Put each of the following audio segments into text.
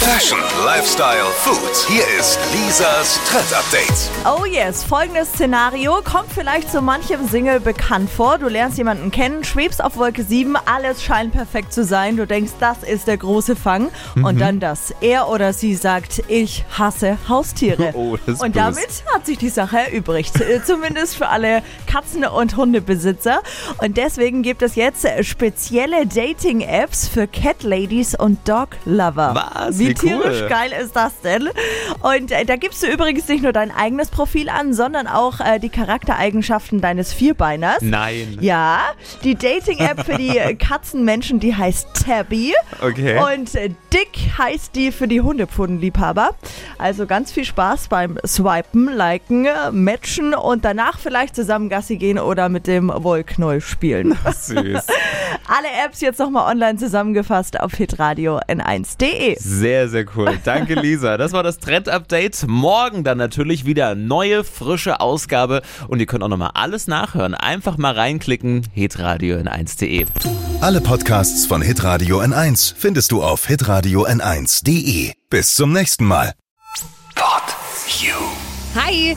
Fashion, Lifestyle, Food. Hier ist Lisas Trend Update. Oh yes, folgendes Szenario kommt vielleicht so manchem Single bekannt vor. Du lernst jemanden kennen, schwebst auf Wolke 7, alles scheint perfekt zu sein. Du denkst, das ist der große Fang. Und dann das. Er oder sie sagt, ich hasse Haustiere. Oh, das ist und böse. damit hat sich die Sache erübrigt. Äh, Zumindest für alle Katzen- und Hundebesitzer. Und deswegen gibt es jetzt spezielle Dating-Apps für Cat Ladies und Dog Lover. Was? Wie, Wie cool. tierisch geil ist das denn? Und äh, da gibst du übrigens nicht nur dein eigenes Profil an, sondern auch äh, die Charaktereigenschaften deines Vierbeiners. Nein. Ja, die Dating-App für die Katzenmenschen, die heißt Tabby. Okay. Und äh, Dick heißt die für die Hundepfotenliebhaber. Also ganz viel Spaß beim Swipen, Liken, Matchen und danach vielleicht zusammen Gassi gehen oder mit dem Wollknäuel spielen. Süß. Alle Apps jetzt nochmal online zusammengefasst auf hitradio n1.de. Sehr, sehr cool. Danke, Lisa. Das war das Trend-Update. Morgen dann natürlich wieder neue, frische Ausgabe. Und ihr könnt auch nochmal alles nachhören. Einfach mal reinklicken. hitradio in 1.de. Alle Podcasts von Hitradio N1 findest du auf hitradio n1.de. Bis zum nächsten Mal. Hi!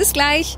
Bis gleich.